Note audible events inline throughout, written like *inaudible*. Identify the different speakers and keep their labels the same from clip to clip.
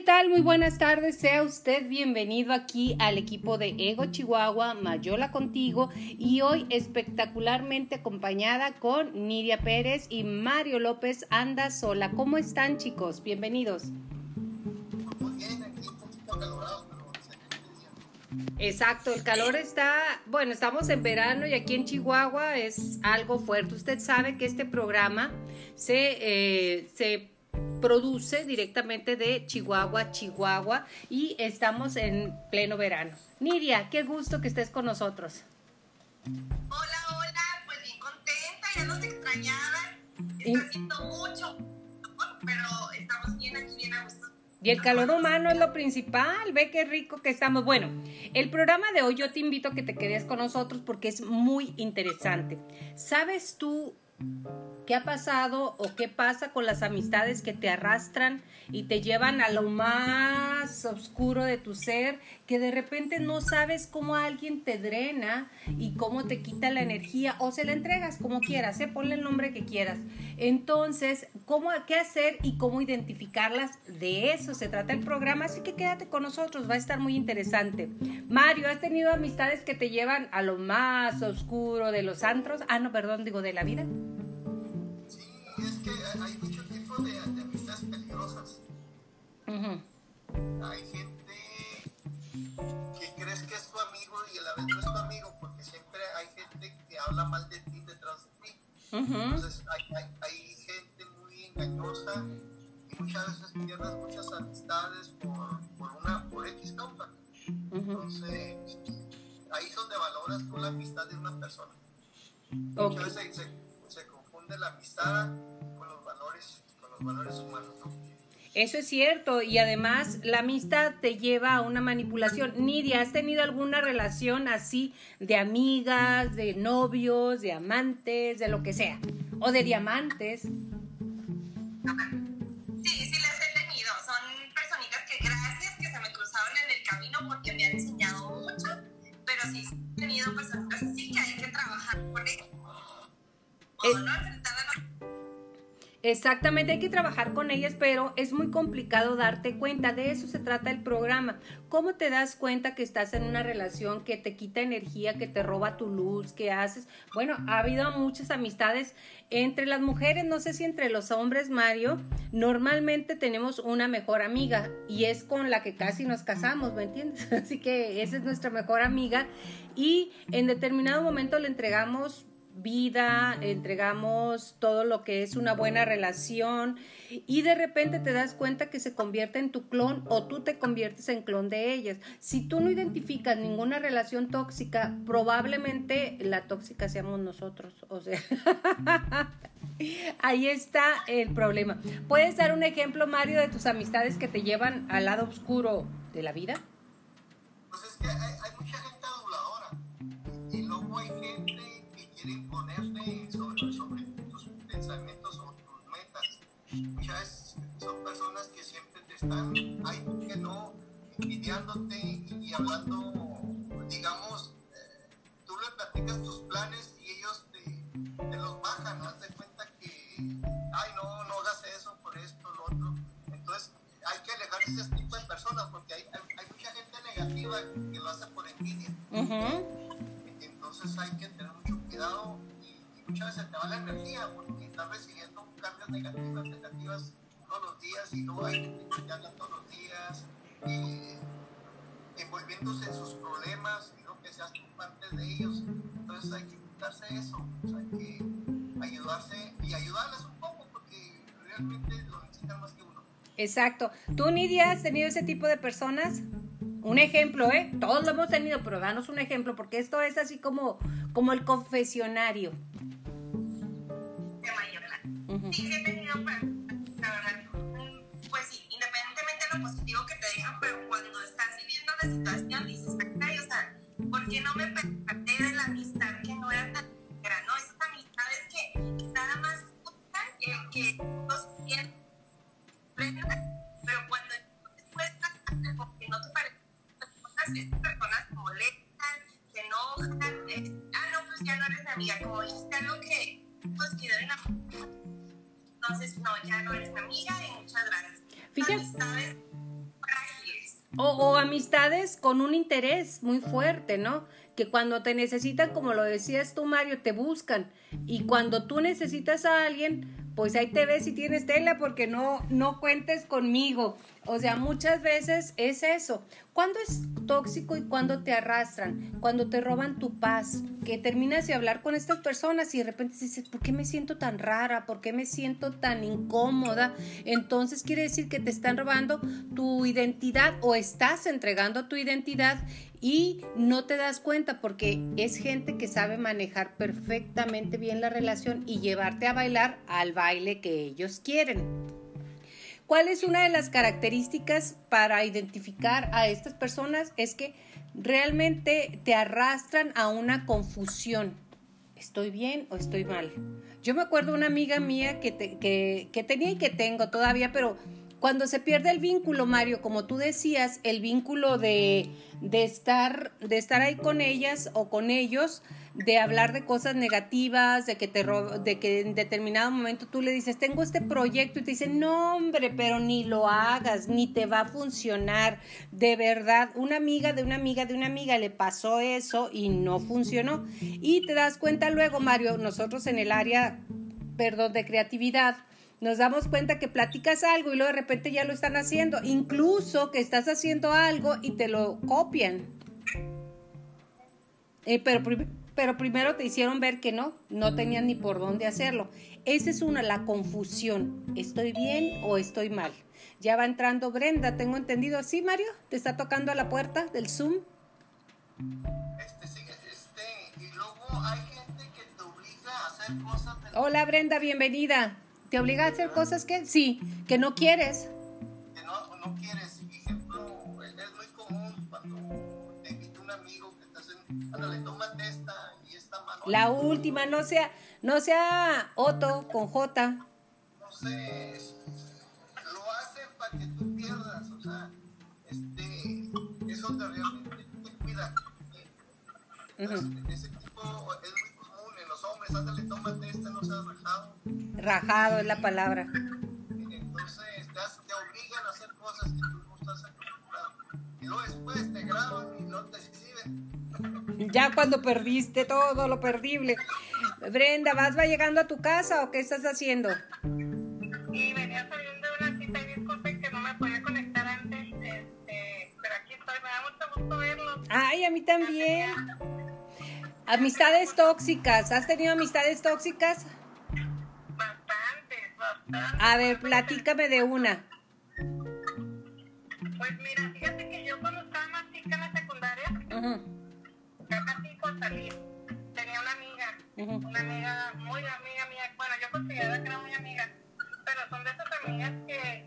Speaker 1: ¿qué tal? Muy buenas tardes. Sea usted bienvenido aquí al equipo de Ego Chihuahua, Mayola contigo y hoy espectacularmente acompañada con Nidia Pérez y Mario López Anda Sola. ¿Cómo están chicos? Bienvenidos. Exacto, el calor está, bueno, estamos en verano y aquí en Chihuahua es algo fuerte. Usted sabe que este programa se, eh, se produce directamente de Chihuahua, Chihuahua y estamos en pleno verano. Nidia, qué gusto que estés con nosotros.
Speaker 2: Hola, hola, pues bien contenta, ya nos extrañaban. Está haciendo mucho, pero estamos bien aquí, bien a gusto.
Speaker 1: Y el calor humano es lo principal, ve qué rico que estamos. Bueno, el programa de hoy yo te invito a que te quedes con nosotros porque es muy interesante. ¿Sabes tú ¿Qué ha pasado o qué pasa con las amistades que te arrastran y te llevan a lo más oscuro de tu ser, que de repente no sabes cómo alguien te drena y cómo te quita la energía o se la entregas como quieras, ¿eh? ponle el nombre que quieras. Entonces, ¿cómo, ¿qué hacer y cómo identificarlas? De eso se trata el programa, así que quédate con nosotros, va a estar muy interesante. Mario, ¿has tenido amistades que te llevan a lo más oscuro de los antros? Ah, no, perdón, digo, de la vida.
Speaker 3: Hay gente que crees que es tu amigo y a la vez no es tu amigo, porque siempre hay gente que habla mal de ti detrás de ti. Entonces hay, hay, hay, gente muy engañosa y muchas veces pierdes muchas amistades por, por una por X causa. Entonces ahí es donde valoras tú la amistad de una persona.
Speaker 1: Okay.
Speaker 3: Muchas veces se, se confunde la amistad con los valores, con los valores humanos. ¿no?
Speaker 1: Eso es cierto y además la amistad te lleva a una manipulación. Nidia, ¿has tenido alguna relación así de amigas, de novios, de amantes, de lo que sea? O de diamantes.
Speaker 2: Sí, sí las he tenido. Son personitas que gracias que se me cruzaron en el camino porque me han enseñado mucho, pero sí he tenido personas así que hay que trabajar por ello. O
Speaker 1: Eh,
Speaker 2: no
Speaker 1: Exactamente, hay que trabajar con ellas, pero es muy complicado darte cuenta. De eso se trata el programa. ¿Cómo te das cuenta que estás en una relación que te quita energía, que te roba tu luz, que haces? Bueno, ha habido muchas amistades entre las mujeres, no sé si entre los hombres, Mario. Normalmente tenemos una mejor amiga y es con la que casi nos casamos, ¿me entiendes? *laughs* Así que esa es nuestra mejor amiga y en determinado momento le entregamos vida, entregamos todo lo que es una buena relación y de repente te das cuenta que se convierte en tu clon o tú te conviertes en clon de ellas. Si tú no identificas ninguna relación tóxica, probablemente la tóxica seamos nosotros. O sea, *laughs* ahí está el problema. ¿Puedes dar un ejemplo, Mario, de tus amistades que te llevan al lado oscuro de la vida?
Speaker 3: Pues es que hay, hay mucha gente están, ¿por qué no? envidiándote y, hablando, digamos, eh, tú le platicas tus planes y ellos te, te los bajan, haz de cuenta que, ay, no, no hagas eso por esto, lo otro. Entonces, hay que alejarse de ese tipo de personas porque hay, hay, hay mucha gente negativa que lo hace por envidia. Entonces hay que tener mucho cuidado y, y muchas veces te va la energía porque estás recibiendo cambios negativas, negativas todos los días y luego hay que te habla todos los días eh, envolviéndose en sus problemas y no que seas tú parte de ellos. Entonces hay que quitarse eso, o sea, hay que ayudarse y ayudarles un poco porque realmente lo necesitan más que uno.
Speaker 1: Exacto. ¿Tú, Nidia, has tenido ese tipo de personas? Un ejemplo, ¿eh? Todos lo hemos tenido, pero danos un ejemplo, porque esto es así como, como el confesionario.
Speaker 2: de Mayola. Sí he tenido, positivo que
Speaker 1: interés muy fuerte, ¿no? Que cuando te necesitan, como lo decías tú, Mario, te buscan. Y cuando tú necesitas a alguien, pues ahí te ves si tienes tela porque no, no cuentes conmigo. O sea, muchas veces es eso. ¿Cuándo es tóxico y cuándo te arrastran? Cuando te roban tu paz, que terminas de hablar con estas personas y de repente dices, ¿por qué me siento tan rara? ¿Por qué me siento tan incómoda? Entonces quiere decir que te están robando tu identidad o estás entregando tu identidad y no te das cuenta porque es gente que sabe manejar perfectamente bien la relación y llevarte a bailar al baile que ellos quieren. ¿Cuál es una de las características para identificar a estas personas? Es que realmente te arrastran a una confusión. ¿Estoy bien o estoy mal? Yo me acuerdo una amiga mía que, que, tenía y que tengo todavía, pero cuando se pierde el vínculo, Mario, como tú decías, el vínculo de, de, estar, de estar ahí con ellas o con ellos, de hablar de cosas negativas, de que te de que en determinado momento tú le dices, tengo este proyecto y te dicen, no hombre, pero ni lo hagas, ni te va a funcionar. De verdad, una amiga de una amiga de una amiga le pasó eso y no funcionó. Y te das cuenta luego, Mario, nosotros en el área, perdón, de creatividad, nos damos cuenta que platicas algo y luego de repente ya lo están haciendo, incluso que estás haciendo algo y te lo copian. Eh, pero pero primero te hicieron ver que no, no tenían ni por dónde hacerlo. Esa es una, la confusión. ¿Estoy bien o estoy mal? Ya va entrando Brenda, tengo entendido. ¿Sí, Mario? ¿Te está tocando a la puerta del Zoom?
Speaker 3: Este, sí, este, y luego hay gente que te obliga a hacer cosas.
Speaker 1: Hola, Brenda, bienvenida. ¿Te obliga a hacer cosas que sí, que no quieres?
Speaker 3: Que no, no quieres. Ejemplo, es muy común cuando te invita un amigo que estás en. Ándale, tómate esta
Speaker 1: la última, no sea, no sea Otto con
Speaker 3: J. No sé, lo hacen para que tú pierdas, o sea, este, es donde realmente te cuida. Ese tipo es ándale, tómate no seas rajado.
Speaker 1: Rajado es la palabra.
Speaker 3: Entonces te, te obligan a hacer cosas que tú no estás acostumbrado. Y luego después te graban y no te
Speaker 1: ya cuando perdiste todo lo perdible. Brenda, ¿vas va llegando a tu casa o qué estás haciendo?
Speaker 4: Sí, venía saliendo de una cita y disculpen que no me podía conectar antes, este, pero aquí estoy, me da mucho gusto verlo.
Speaker 1: Ay, a mí también. Amistades tóxicas, ¿has tenido amistades tóxicas?
Speaker 4: Bastantes, bastantes.
Speaker 1: A ver, platícame de una.
Speaker 4: Pues mira, fíjate que yo cuando estaba más chica en la secundaria, uh ya casi por salir, tenía una amiga, una amiga, muy amiga mía, bueno, yo consideraba que era muy amiga, pero son de esas amigas que,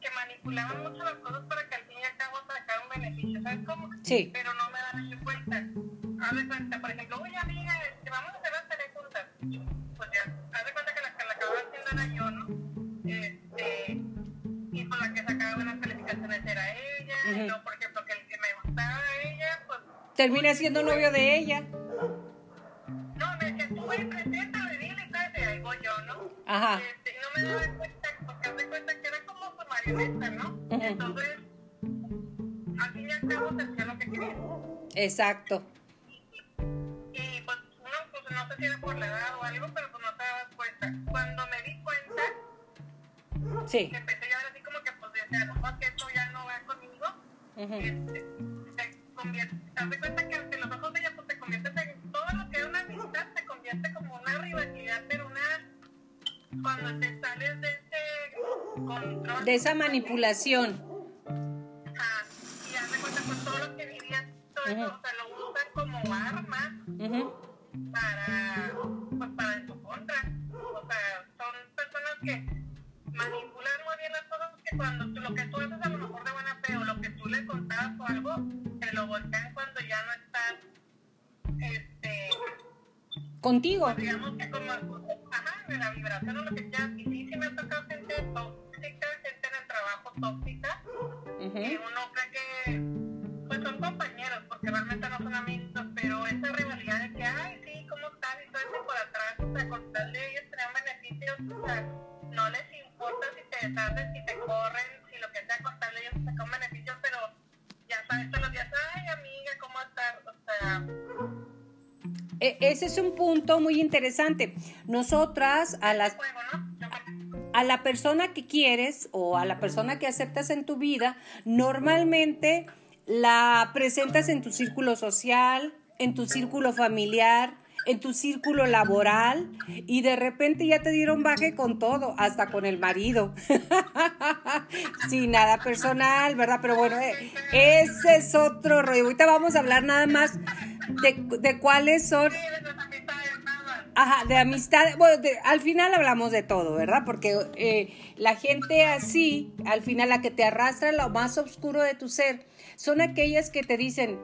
Speaker 4: que manipulaban mucho las cosas para que al fin y al cabo sacar un beneficio, ¿sabes cómo?
Speaker 1: Sí.
Speaker 4: Pero no me ni cuenta. Haz de cuenta, por ejemplo, oye amiga, este, vamos a hacer las juntas. Pues ya, haz de cuenta que la que la acababa haciendo era yo, ¿no? Este, y con la que sacaba buenas calificaciones era ella, y yo, por ejemplo, que el que me gustaba a ella, pues
Speaker 1: termina siendo novio de ella.
Speaker 4: No, me decía, tú ven, preséntale, dile, y ahí voy yo, ¿no?
Speaker 1: Ajá.
Speaker 4: Este, y no me daba cuenta, porque me cuenta que era como su marioneta, ¿no? Entonces, al fin y al cabo se hacía lo que quería.
Speaker 1: Exacto.
Speaker 4: No sé si era por la edad o algo, pero pues no te dabas cuenta. Cuando me di cuenta,
Speaker 1: sí.
Speaker 4: empecé ya a ver así como que, pues, decía, no, que esto ya no va conmigo. este, convierte, te cuenta que ante los ojos de ella pues te conviertes en todo lo que es una amistad, se convierte como una rivalidad, pero una cuando te sales de ese control.
Speaker 1: De esa manipulación.
Speaker 4: Ajá, y haz de cuenta pues todo lo que vivías, todo eso, o sea, lo usan como arma
Speaker 1: contigo.
Speaker 4: Digamos que como
Speaker 1: muy interesante. Nosotras, a las a la persona que quieres o a la persona que aceptas en tu vida, normalmente la presentas en tu círculo social, en tu círculo familiar, en tu círculo laboral y de repente ya te dieron baje con todo, hasta con el marido. *laughs* Sin nada personal, ¿verdad? Pero bueno, eh, ese es otro rollo. Ahorita vamos a hablar nada más de, de cuáles son... Ajá, de amistad. Bueno, al final hablamos de todo, ¿verdad? Porque eh, la gente así, al final la que te arrastra lo más oscuro de tu ser, son aquellas que te dicen,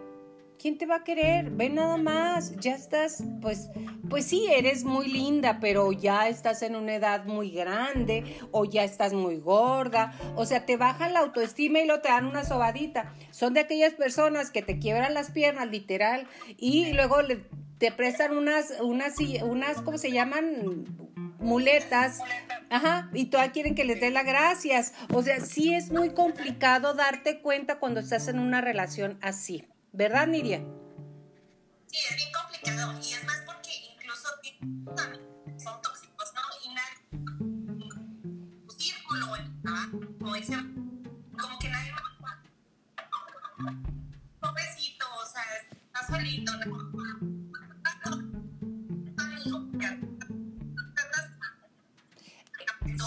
Speaker 1: ¿quién te va a querer? Ve nada más, ya estás, pues, pues sí, eres muy linda, pero ya estás en una edad muy grande o ya estás muy gorda, o sea, te bajan la autoestima y lo te dan una sobadita. Son de aquellas personas que te quiebran las piernas, literal, y luego te prestan unas, unas, unas, ¿cómo se llaman? muletas, ajá, y todas quieren que les dé las gracias. O sea, sí es muy complicado darte cuenta cuando estás en una relación así. ¿Verdad, Nidia?
Speaker 4: Sí, es bien complicado y es más porque incluso son tóxicos, ¿no? Y tu círculo, ese, como que nadie más. Pobrecito, o sea, está solito,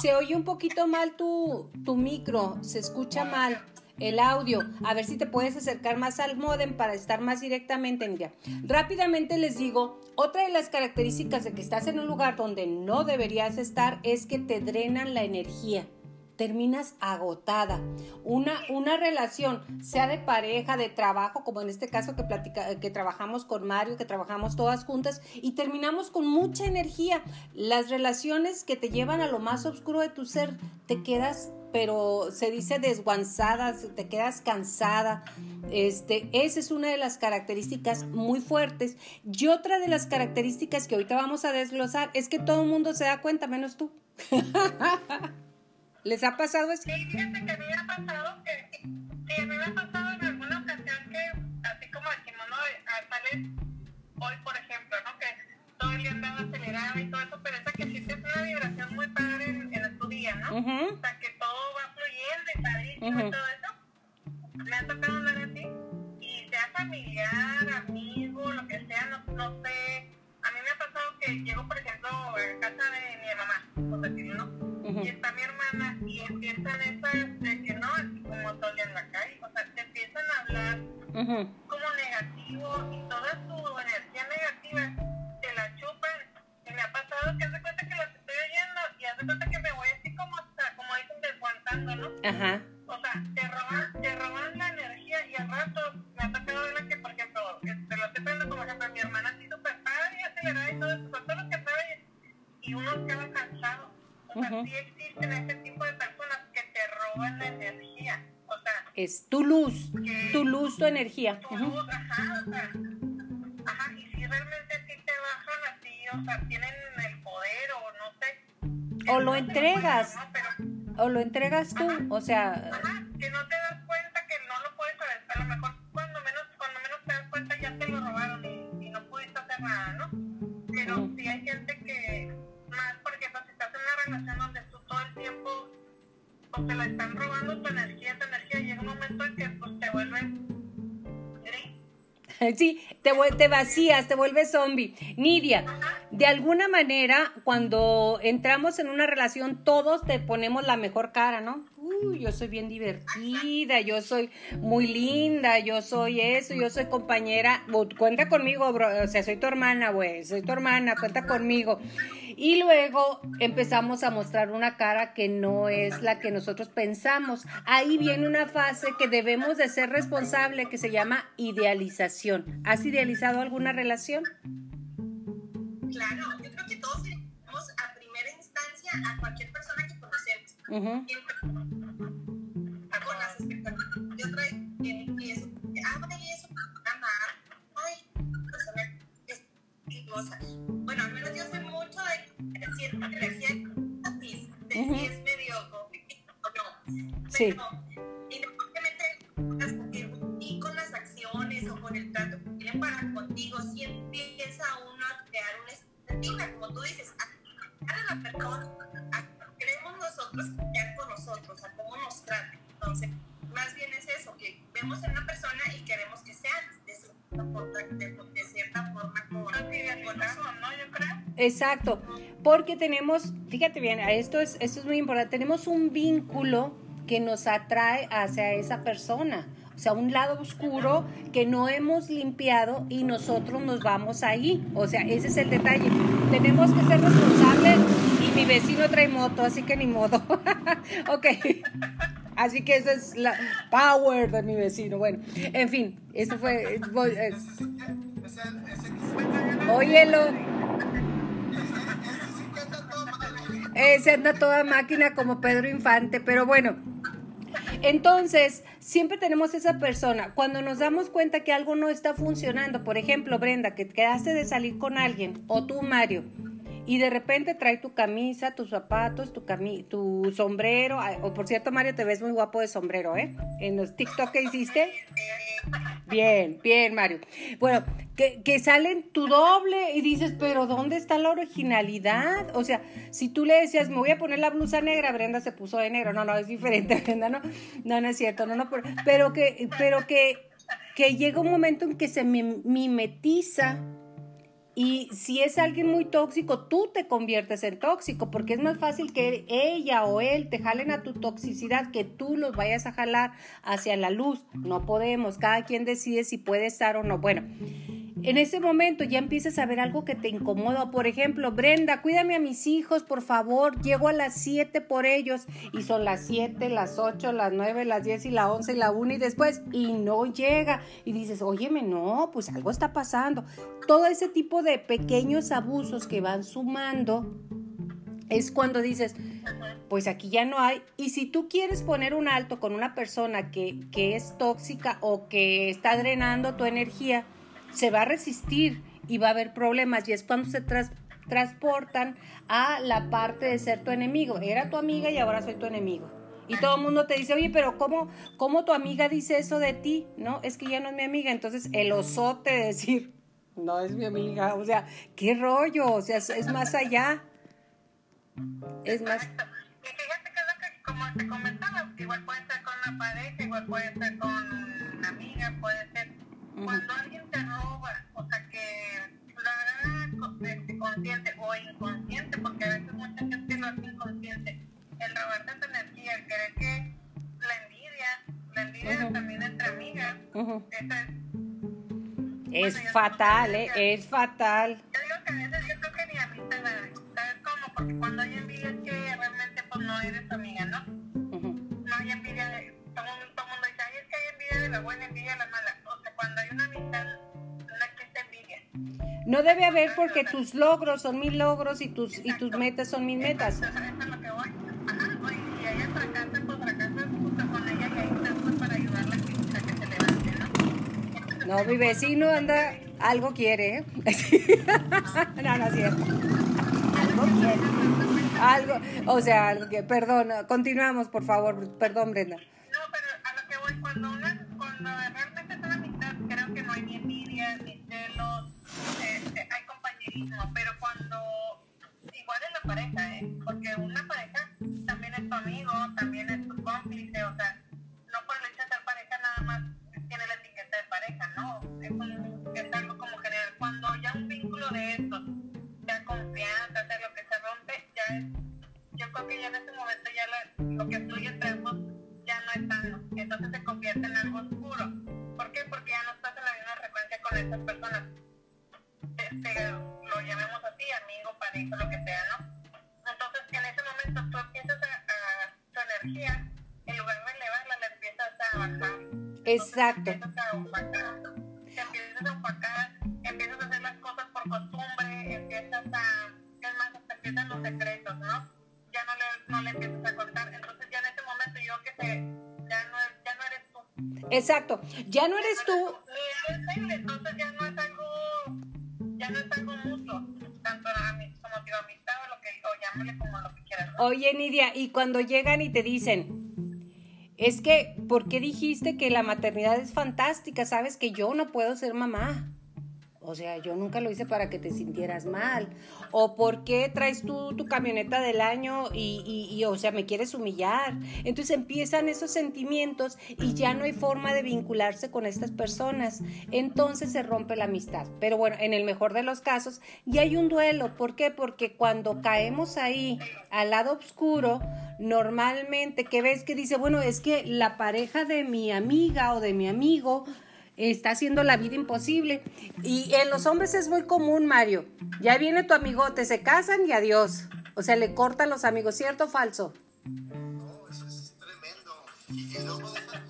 Speaker 1: Se oye un poquito mal tu, tu micro, se escucha mal el audio. A ver si te puedes acercar más al modem para estar más directamente en ella. Rápidamente les digo, otra de las características de que estás en un lugar donde no deberías estar es que te drenan la energía terminas agotada. Una, una relación, sea de pareja, de trabajo, como en este caso que, platica, que trabajamos con Mario, que trabajamos todas juntas y terminamos con mucha energía. Las relaciones que te llevan a lo más oscuro de tu ser, te quedas pero se dice desguanzada, te quedas cansada. Este, esa es una de las características muy fuertes. Y otra de las características que ahorita vamos a desglosar es que todo el mundo se da cuenta, menos tú. *laughs* ¿Les ha pasado eso?
Speaker 4: Sí, fíjate que me ha pasado que,
Speaker 1: luz, tu energía.
Speaker 4: Tu luz, ajá, o sea, ajá, y si realmente sí te bajan así, o sea, tienen el poder o no sé.
Speaker 1: O lo entregas. o lo entregas tú, o sea.
Speaker 4: Te,
Speaker 1: vacías, te vuelves zombie. Nidia, de alguna manera, cuando entramos en una relación, todos te ponemos la mejor cara, ¿no? Uy, yo soy bien divertida, yo soy muy linda, yo soy eso, yo soy compañera. Cuenta conmigo, bro. O sea, soy tu hermana, güey, soy tu hermana, cuenta conmigo. Y luego empezamos a mostrar una cara que no es la que nosotros pensamos. Ahí viene una fase que debemos de ser responsable que se llama idealización. ¿Has idealizado alguna relación?
Speaker 4: Claro, yo creo que todos tenemos a primera instancia a cualquier persona que conocemos. Siempre Sí. Independientemente y con las acciones o con el trato que tienen para contigo, si empieza uno a a la persona, queremos nosotros cambiar con nosotros, a cómo nos trata. Entonces, más bien es eso, que vemos en una persona y queremos que sea de cierta forma, de, de cierta forma nosotros, ¿no? Yo creo.
Speaker 1: Exacto, porque tenemos, fíjate bien, esto es, esto es muy importante, tenemos un vínculo que nos atrae hacia esa persona. O sea, un lado oscuro que no hemos limpiado y nosotros nos vamos ahí. O sea, ese es el detalle. Tenemos que ser responsables y mi vecino trae moto, así que ni modo. *laughs* ok. Así que esa es la power de mi vecino. Bueno, en fin, eso fue... voy, eh, óyelo. Eh, se anda toda máquina como Pedro Infante, pero bueno. Entonces, siempre tenemos esa persona. Cuando nos damos cuenta que algo no está funcionando, por ejemplo, Brenda, que quedaste de salir con alguien, o tú, Mario, y de repente trae tu camisa, tus zapatos, tu, tu sombrero, o por cierto, Mario, te ves muy guapo de sombrero, ¿eh? En los TikTok que hiciste. Bien, bien, Mario. Bueno, que, que salen tu doble y dices, pero ¿dónde está la originalidad? O sea, si tú le decías, me voy a poner la blusa negra, Brenda se puso de negro. No, no, es diferente, *laughs* Brenda, no, no, no es cierto, no, no, pero, pero que, pero que, que llega un momento en que se mim- mimetiza y si es alguien muy tóxico, tú te conviertes en tóxico, porque es más fácil que ella o él te jalen a tu toxicidad que tú los vayas a jalar hacia la luz. No podemos, cada quien decide si puede estar o no. Bueno, en ese momento ya empiezas a ver algo que te incomoda. Por ejemplo, Brenda, cuídame a mis hijos, por favor. Llego a las 7 por ellos y son las 7, las 8, las 9, las 10 y la 11 y la 1 y después y no llega. Y dices, óyeme, no, pues algo está pasando. Todo ese tipo de pequeños abusos que van sumando es cuando dices, pues aquí ya no hay. Y si tú quieres poner un alto con una persona que, que es tóxica o que está drenando tu energía, se va a resistir y va a haber problemas. Y es cuando se tras- transportan a la parte de ser tu enemigo. Era tu amiga y ahora soy tu enemigo. Y todo el mundo te dice, oye, pero ¿cómo, ¿cómo tu amiga dice eso de ti? No, es que ya no es mi amiga. Entonces el osote de decir, no es mi amiga. O sea, qué rollo. O sea, es, más allá. Es más...
Speaker 4: Exacto. Y fíjate que comentaba, igual puede con una pareja, igual puede con una amiga, puede ser cuando alguien te roba, o sea, que lo haga co- este, consciente o inconsciente, porque a veces mucha gente lo hace inconsciente, el robarte tu energía, el querer que la envidia, la envidia también entre amigas, eso es
Speaker 1: Es fatal, ¿eh? Es fatal.
Speaker 4: Yo digo que a veces yo creo que ni amistad, ¿sabes cómo? Porque cuando hay envidia es que realmente pues no eres amiga, ¿no? No hay envidia de... Todo todo el mundo dice, ay, es que hay envidia de la buena, envidia de la mala.
Speaker 1: No debe haber porque tus logros son mis logros y tus, y tus metas son mis metas.
Speaker 4: Entonces, eso es lo que voy. Ajá, oye, y ella fracasa, pues fracasa junto con ella y ahí estás para ayudarla a que, a que se levante, ¿no?
Speaker 1: No, mi vecino anda, algo quiere, ¿eh? *laughs* no, no es cierto. Algo quiere. Algo, o sea, algo que, perdón, continuamos, por favor, perdón, Brenda.
Speaker 4: Con esas personas. Este, lo llamemos así, amigo, pareja, lo que sea, ¿no? Entonces en ese momento tú empiezas a, a tu energía, en lugar de elevarla, la empiezas a bajar. Entonces,
Speaker 1: Exacto.
Speaker 4: Empiezas a opacar, te empiezas a opacar, empiezas a hacer las cosas por costumbre, empiezas a, es más, hasta empiezan los secretos, ¿no? Ya no le, no le empiezas a contar, entonces ya en ese momento yo que sé, ya no, ya no eres tú.
Speaker 1: Exacto. Ya no eres tú. Oye, Nidia, y cuando llegan y te dicen, es que, ¿por qué dijiste que la maternidad es fantástica? Sabes que yo no puedo ser mamá. O sea, yo nunca lo hice para que te sintieras mal. O por qué traes tú tu camioneta del año y, y, o sea, me quieres humillar. Entonces empiezan esos sentimientos y ya no hay forma de vincularse con estas personas. Entonces se rompe la amistad. Pero bueno, en el mejor de los casos, y hay un duelo. ¿Por qué? Porque cuando caemos ahí al lado oscuro, normalmente, que ves que dice, bueno, es que la pareja de mi amiga o de mi amigo está haciendo la vida imposible. Y en los hombres es muy común, Mario. Ya viene tu amigote, se casan y adiós. O sea, le cortan los amigos, ¿cierto o falso?
Speaker 3: No, eso es tremendo. Y, luego deja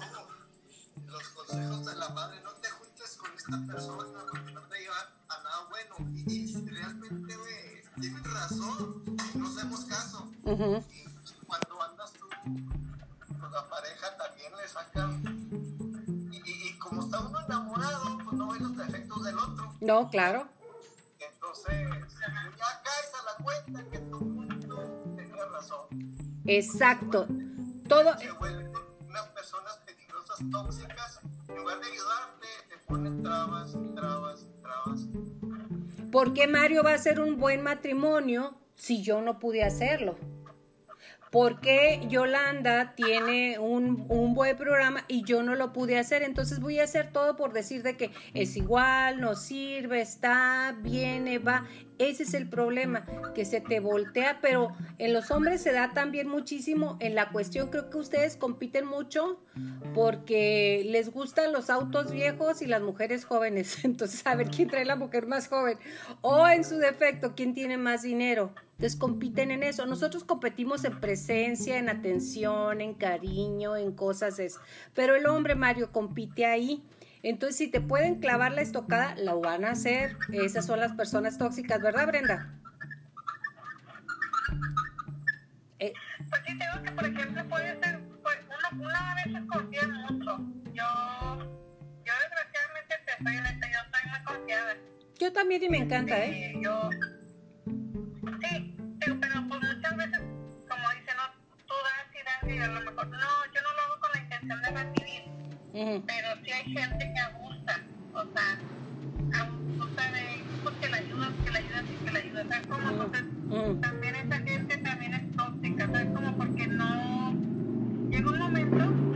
Speaker 3: los consejos de la madre, no te juntes con esta persona porque no te lleva a nada bueno. Y, y realmente, güey, tienes razón, no hacemos caso. y cuando andas tú con la pareja también le sacan está uno enamorado, pues no ve los defectos del otro.
Speaker 1: No, claro.
Speaker 3: Entonces, ya caes a la cuenta que tu mundo tenía razón.
Speaker 1: Exacto. Todo.
Speaker 3: Se vuelven unas personas peligrosas, tóxicas, en lugar de ayudarte, te ponen trabas, trabas, trabas.
Speaker 1: ¿Por qué Mario va a ser un buen matrimonio si yo no pude hacerlo? ¿Por qué Yolanda tiene un, buen programa y yo no lo pude hacer? Entonces voy a hacer todo por decir de que es igual, no sirve, está, viene, va. Ese es el problema, que se te voltea, pero en los hombres se da también muchísimo en la cuestión, creo que ustedes compiten mucho porque les gustan los autos viejos y las mujeres jóvenes. *laughs* Entonces, a ver quién trae la mujer más joven. O en su defecto, quién tiene más dinero. Entonces compiten en eso. Nosotros competimos en presencia, en atención, en cariño, en cosas eso. Pero el hombre, Mario, compite ahí. Entonces, si te pueden clavar la estocada, la van a hacer. Esas son las personas tóxicas, ¿verdad, Brenda?
Speaker 4: Eh. Pues sí, tengo que, por ejemplo, puede ser, pues, uno, una vez se confía mucho. Yo, yo desgraciadamente te soy honesta, yo soy muy confiada.
Speaker 1: Yo también y me encanta, ¿eh?
Speaker 4: Yo, sí, a lo mejor, no, yo no lo hago con la intención de recibir, pero sí hay gente que abusa, o sea, abusa de, pues que la ayudas, que la ayudas y que la ayudas, ¿sabes cómo? Entonces, también esa gente también es tóxica, ¿sabes cómo? Porque no, llega un momento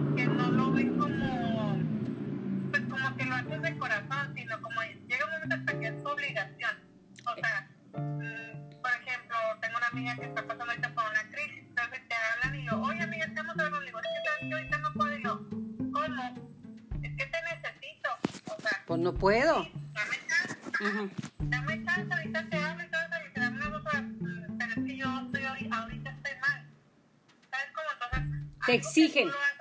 Speaker 4: no puedo. dame chance. Uh Dame chance, ahorita te hablo eso. Y te dame una cosa. Pero es que yo estoy ahorita estoy mal. ¿Sabes cómo? Entonces,
Speaker 1: te exigen.
Speaker 4: Ajá.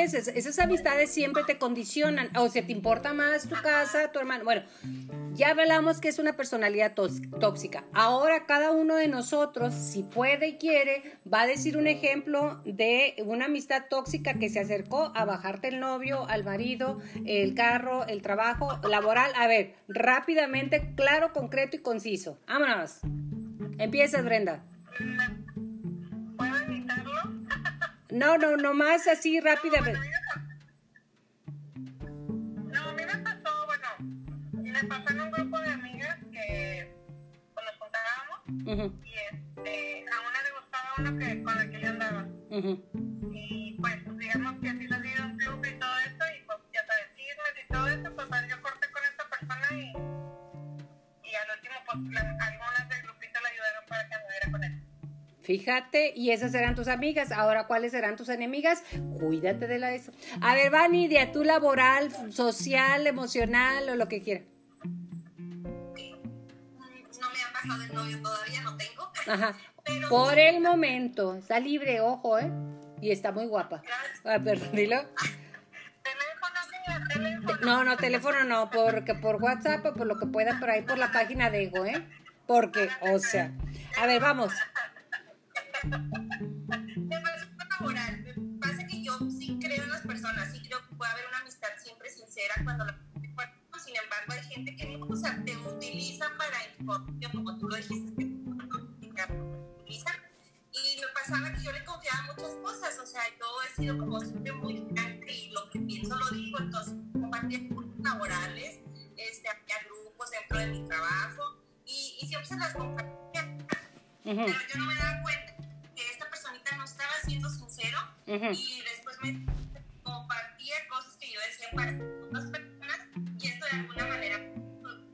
Speaker 4: Veces,
Speaker 1: esas amistades siempre te condicionan, o sea, te importa más tu casa, tu hermano, bueno, ya hablamos que es una personalidad tóxica. Ahora cada uno de nosotros, si puede y quiere, va a decir un ejemplo de una amistad tóxica que se acercó a bajarte el novio, al marido, el carro, el trabajo laboral. A ver, rápidamente, claro, concreto y conciso. Vámonos. Empiezas, Brenda. No, no, nomás así rápidamente.
Speaker 4: me pasó en un grupo de amigas que pues, nos juntábamos y este, a una le gustaba uno que, con el que yo andaba.
Speaker 1: Fíjate, y esas eran tus amigas. Ahora, ¿cuáles serán tus enemigas? Cuídate de la eso. A ver, Vani, de tu laboral, social, emocional o lo que quieras.
Speaker 4: del novio todavía, no tengo.
Speaker 1: Ajá. *laughs* Por el momento, está libre, ojo, ¿eh? Y está muy guapa. A ver, dilo. *laughs* No, no, teléfono no, porque por WhatsApp o por lo que pueda por ahí, por la página de Ego, ¿eh? Porque, o sea, a ver, vamos.
Speaker 2: Me parece laboral. Me pasa que yo sí creo en las personas, sí creo que puede haber una amistad siempre sincera cuando la sin embargo hay gente que no, o sea, te utiliza para información, como tú lo dijiste, que utilizan. Y me pasaba que yo le confiaba muchas cosas, o sea, yo he sido como siempre muy franca y lo que pienso lo digo, entonces compartía grupos laborales, este, había grupos dentro de mi trabajo y, y siempre se las compartía. Uh -huh. Pero yo no me daba cuenta estaba siendo sincero uh -huh. y después me compartía cosas que yo decía para otras personas y esto de alguna manera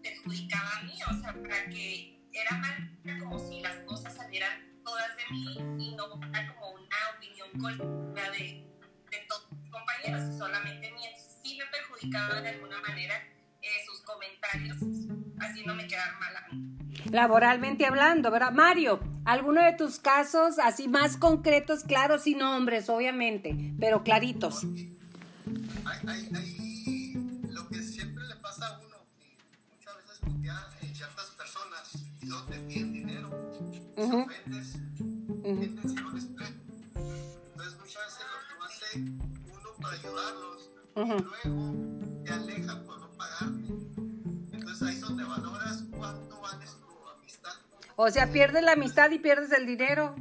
Speaker 2: perjudicaba a mí, o sea, para que era mal, era como si las cosas salieran todas de mí y no era como una opinión colectiva de, de todos mis compañeros y solamente mía. Sí me perjudicaba de alguna manera eh, sus comentarios, haciéndome quedar mal a mí.
Speaker 1: Laboralmente hablando, ¿verdad? Mario, ¿alguno de tus casos así más concretos, claros, sin nombres, obviamente, pero claritos?
Speaker 3: Hay, hay, hay lo que siempre le pasa a uno, que muchas veces confía en ciertas personas y no te piden dinero, uh -huh. ofendes, uh -huh. intenciones, entonces muchas veces lo que hace uno para ayudarlos, uh -huh. y luego
Speaker 1: O sea, pierdes la amistad y pierdes el dinero.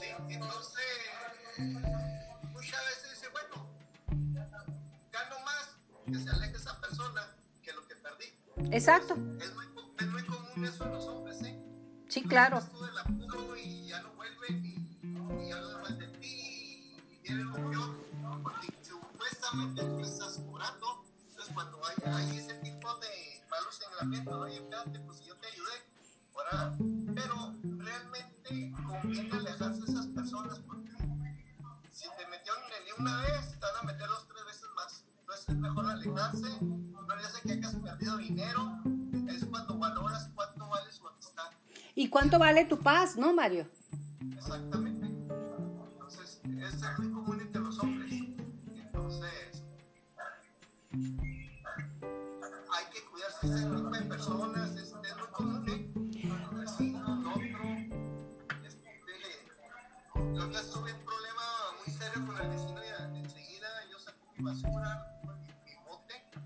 Speaker 3: Sí, entonces muchas veces dice, bueno, gano más que se aleje esa persona que lo que perdí.
Speaker 1: Exacto.
Speaker 3: Es muy, es muy común eso en los hombres, ¿eh?
Speaker 1: Sí, claro.
Speaker 3: Tú del apuro y ya no vuelven y, y ya no de ti y viene lo peor, porque supuestamente tú estás curando. Entonces, cuando hay, hay ese tipo de malos señalamientos, oye, espérate, pues si yo te ayudé, ahora, pero realmente conviene alejarse de esas personas porque si te metieron en el una vez, te van a meter dos tres veces más. Entonces es mejor alejarse, no le hace que hayas perdido dinero, es cuando valoras cuánto vale su amistad.
Speaker 1: ¿Y cuánto vale tu paz, no, Mario?
Speaker 3: Exactamente. Entonces, es muy común entre los hombres. Entonces, hay que cuidarse de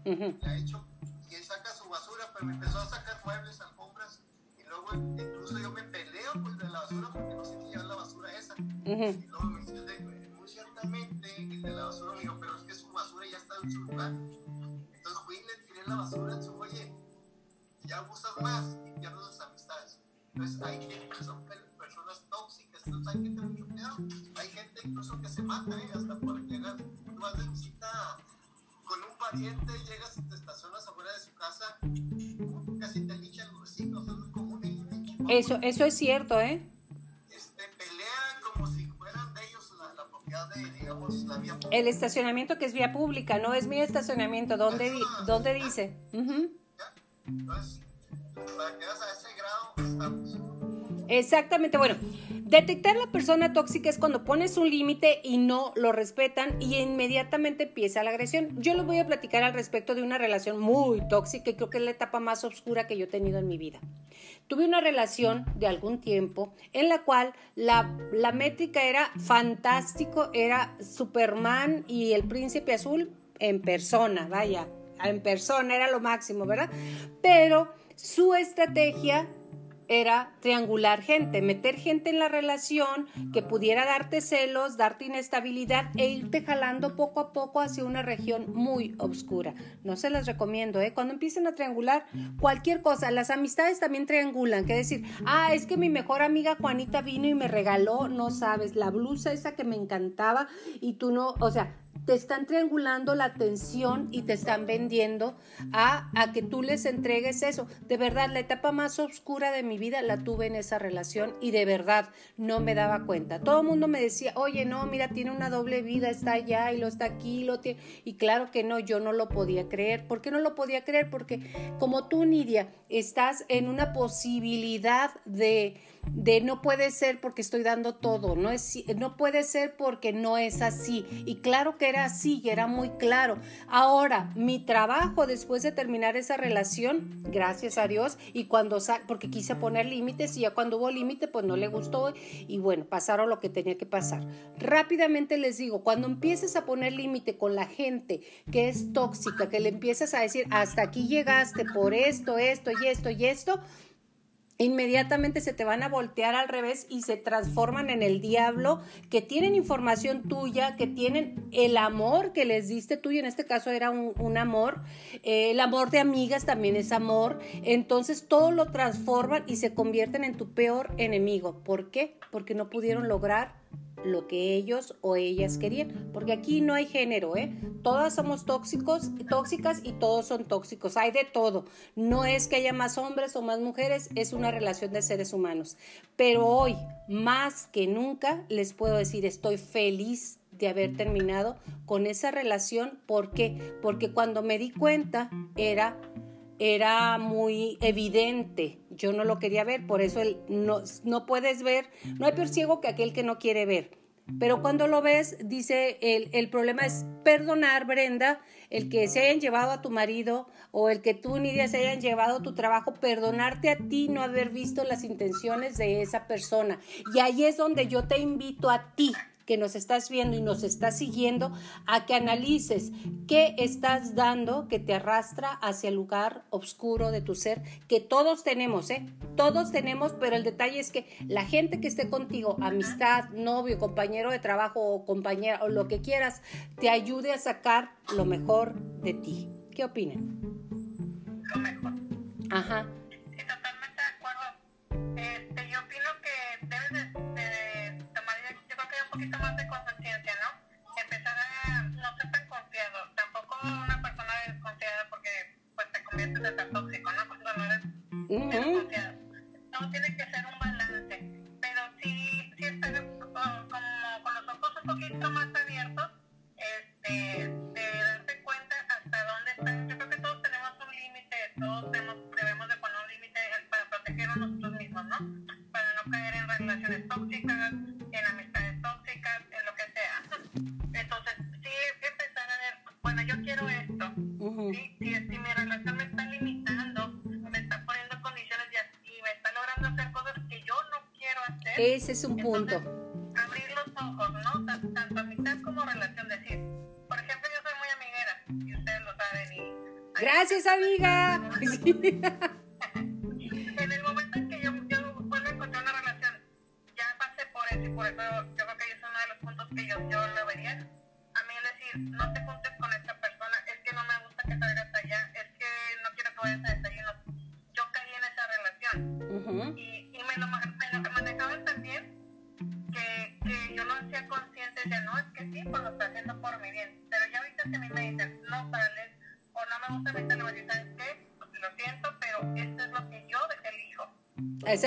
Speaker 3: uh -huh. hecho, y él saca su basura, pero me empezó a sacar muebles, alfombras, y luego incluso yo me peleo pues, de la basura porque no sé qué llevar la basura esa. Uh -huh. Y luego me dice, muy ciertamente, el de la basura me dijo, pero es que su basura ya está en su lugar. Entonces fui y le tiré la basura en su, oye, ya abusas más y pierdes las amistades. Entonces hay gente que son personas tóxicas, entonces hay que tener mucho cuidado. Hay gente incluso que se mata, ¿eh? hasta por llegar, tú vas de visita con un pariente, llegas y te estacionas afuera de su casa, casi te lichan los vecinos, es muy común. ¿eh?
Speaker 1: Eso, eso es cierto, ¿eh?
Speaker 3: Este, pelean como si fueran de ellos la, la propiedad de, digamos, la vía pública.
Speaker 1: El estacionamiento que es vía pública, no es mi estacionamiento, ¿dónde, di ¿dónde dice? Uh -huh.
Speaker 3: Entonces, para que a ese grado estamos.
Speaker 1: Exactamente, bueno, detectar la persona tóxica es cuando pones un límite y no lo respetan y inmediatamente empieza la agresión. Yo les voy a platicar al respecto de una relación muy tóxica y creo que es la etapa más oscura que yo he tenido en mi vida. Tuve una relación de algún tiempo en la cual la, la métrica era fantástico, era Superman y el príncipe azul en persona, vaya, en persona era lo máximo, ¿verdad? Pero su estrategia era triangular gente, meter gente en la relación que pudiera darte celos, darte inestabilidad e irte jalando poco a poco hacia una región muy oscura. No se las recomiendo, ¿eh? Cuando empiecen a triangular cualquier cosa, las amistades también triangulan, que decir, ah, es que mi mejor amiga Juanita vino y me regaló, no sabes, la blusa esa que me encantaba y tú no, o sea, te están triangulando la atención y te están vendiendo a, a, que tú les entregues eso. De verdad, la etapa más oscura de mi vida la tuve en esa relación y de verdad no me daba cuenta. Todo el mundo me decía, oye, no, mira, tiene una doble vida, está allá y lo está aquí, lo tiene. Y claro que no, yo no lo podía creer. ¿Por qué no lo podía creer? Porque como tú, Nidia, estás en una posibilidad de de no puede ser porque estoy dando todo, no, es, no puede ser porque no es así. Y claro que era así y era muy claro. Ahora, mi trabajo después de terminar esa relación, gracias a Dios, y cuando porque quise poner límites y ya cuando hubo límite, pues no le gustó y bueno, pasaron lo que tenía que pasar. Rápidamente les digo, cuando empieces a poner límite con la gente que es tóxica, que le empiezas a decir, hasta aquí llegaste por esto, esto y esto y esto, inmediatamente se te van a voltear al revés y se transforman en el diablo, que tienen información tuya, que tienen el amor que les diste tú, y en este caso era un, amor, eh, el amor de amigas también es amor, entonces todo lo transforman y se convierten en tu peor enemigo. ¿Por qué? Porque no pudieron lograr lo que ellos o ellas querían, porque aquí no hay género, ¿eh? Todas somos tóxicos, tóxicas y todos son tóxicos, hay de todo. No es que haya más hombres o más mujeres, es una relación de seres humanos. Pero hoy, más que nunca, les puedo decir, estoy feliz de haber terminado con esa relación. ¿Por qué? Porque cuando me di cuenta era era muy evidente. Yo no lo quería ver, por eso él no, no puedes ver, no hay peor ciego que aquel que no quiere ver. Pero cuando lo ves, dice, el, el, problema es perdonar, Brenda, el que se hayan llevado a tu marido o el que tú, Nidia, se hayan llevado tu trabajo, perdonarte a ti, no haber visto las intenciones de esa persona. Y ahí es donde yo te invito a ti, que nos estás viendo y nos estás siguiendo a que analices qué estás dando que te arrastra hacia el lugar oscuro de tu ser, que todos tenemos, ¿eh? Todos tenemos, pero el detalle es que la gente que esté contigo, amistad, novio, compañero de trabajo o compañera o lo que quieras, te ayude a sacar lo mejor de ti. ¿Qué opinan?
Speaker 4: Lo mejor.
Speaker 1: Ajá. Ese es un
Speaker 4: punto. abrir los ojos, ¿no? Tanto, tanto amistad como relación. Decir, por ejemplo, yo soy muy amiguera, y ustedes lo saben. Y,
Speaker 1: Gracias, amiga. *laughs*
Speaker 4: en el momento en que yo, yo vuelvo a encontrar una relación, ya pasé por eso y por eso yo creo que que yo, yo lo vería, a mí decir, no te juntes con esta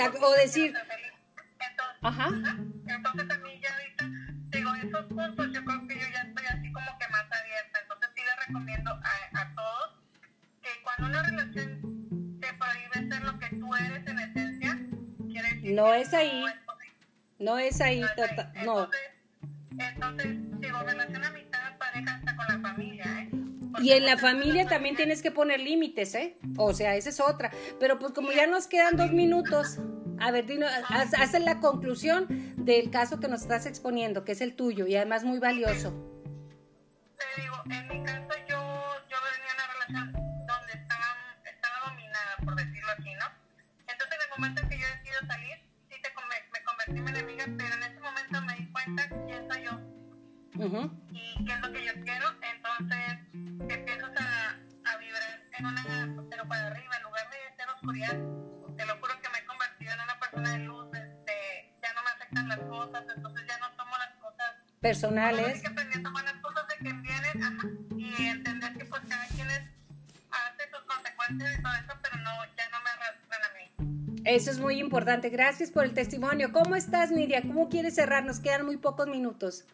Speaker 1: Exacto, o decir...
Speaker 4: Entonces, Ajá. Entonces a mí ya ahorita digo, esos puntos yo creo que yo ya estoy así como que más abierta. Entonces sí les recomiendo a, a todos que cuando una relación te prohíbe ser lo que tú eres en esencia, quiere decir
Speaker 1: no es ahí. No es ahí,
Speaker 4: no. Es ahí. Tota, no. Entonces, entonces, digo, relación amistad, pareja, hasta con la familia, ¿eh?
Speaker 1: y en la familia también tienes que poner límites, ¿eh? O sea, esa es otra. Pero pues como ya nos quedan dos minutos, a ver, Dino, haz, haz, la conclusión del caso que nos estás exponiendo, que es el tuyo y además muy valioso.
Speaker 4: Te digo, en mi caso yo, yo venía una relación donde estaba, estaba dominada, por decirlo así, ¿no? Entonces, en el momento en que yo decido salir, sí te, me, convertí en enemiga, pero en ese momento me di cuenta quién soy yo. Qué
Speaker 1: personales.
Speaker 4: Hay que aprender a tomar las cosas de quien vienen ajá, y entender que pues cada quien es, hace sus consecuencias y todo eso, pero no, ya no me arrastran a mí.
Speaker 1: Eso es muy importante. Gracias por el testimonio. ¿Cómo estás, Nidia? ¿Cómo quieres cerrar? Nos quedan muy pocos minutos.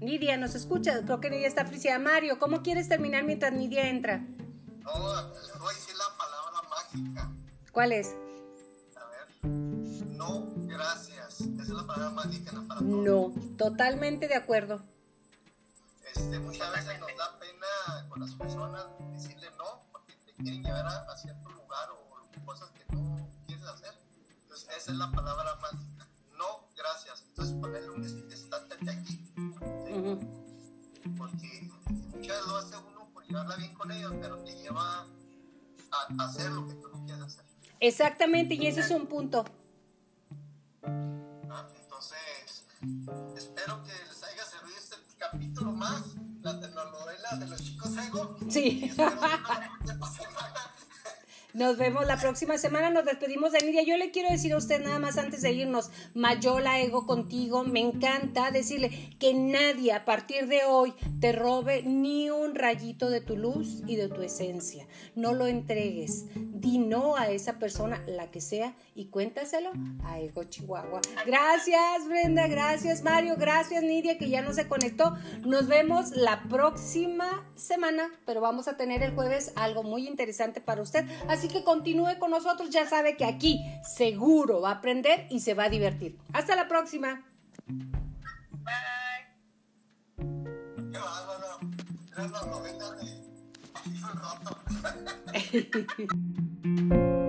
Speaker 1: Nidia, ¿nos escucha? Creo que Nidia está friciada. Mario, ¿cómo quieres terminar mientras Nidia entra?
Speaker 3: No, voy a decir la palabra mágica.
Speaker 1: ¿Cuál es?
Speaker 3: No,
Speaker 1: totalmente de acuerdo.
Speaker 3: Este, muchas veces nos da pena con las personas decirle no, porque te quieren llevar a, a cierto lugar o cosas que no quieres hacer. Entonces, esa es la palabra mágica. No, gracias. Entonces, ponerle un estándar aquí. ¿sí?
Speaker 1: Ujú.
Speaker 3: Porque muchas veces lo hace uno por llevarla bien con ellos, pero te lleva a, a hacer lo que tú no quieres hacer.
Speaker 1: Exactamente, y ese es un punto.
Speaker 3: Espero que les haya servido este capítulo más, la telenovela de los chicos ego.
Speaker 1: Sí. Nos vemos la próxima semana, nos despedimos de Nidia. Yo le quiero decir a usted nada más antes de irnos, Mayola Ego contigo, me encanta decirle que nadie a partir de hoy te robe ni un rayito de tu luz y de tu esencia. No lo entregues, di no a esa persona, la que sea, y cuéntaselo a Ego Chihuahua. Gracias Brenda, gracias Mario, gracias Nidia que ya no se conectó. Nos vemos la próxima semana, pero vamos a tener el jueves algo muy interesante para usted. Así que continúe con nosotros, ya sabe que aquí seguro va a aprender y se va a divertir. Hasta la próxima.
Speaker 4: Bye. *laughs*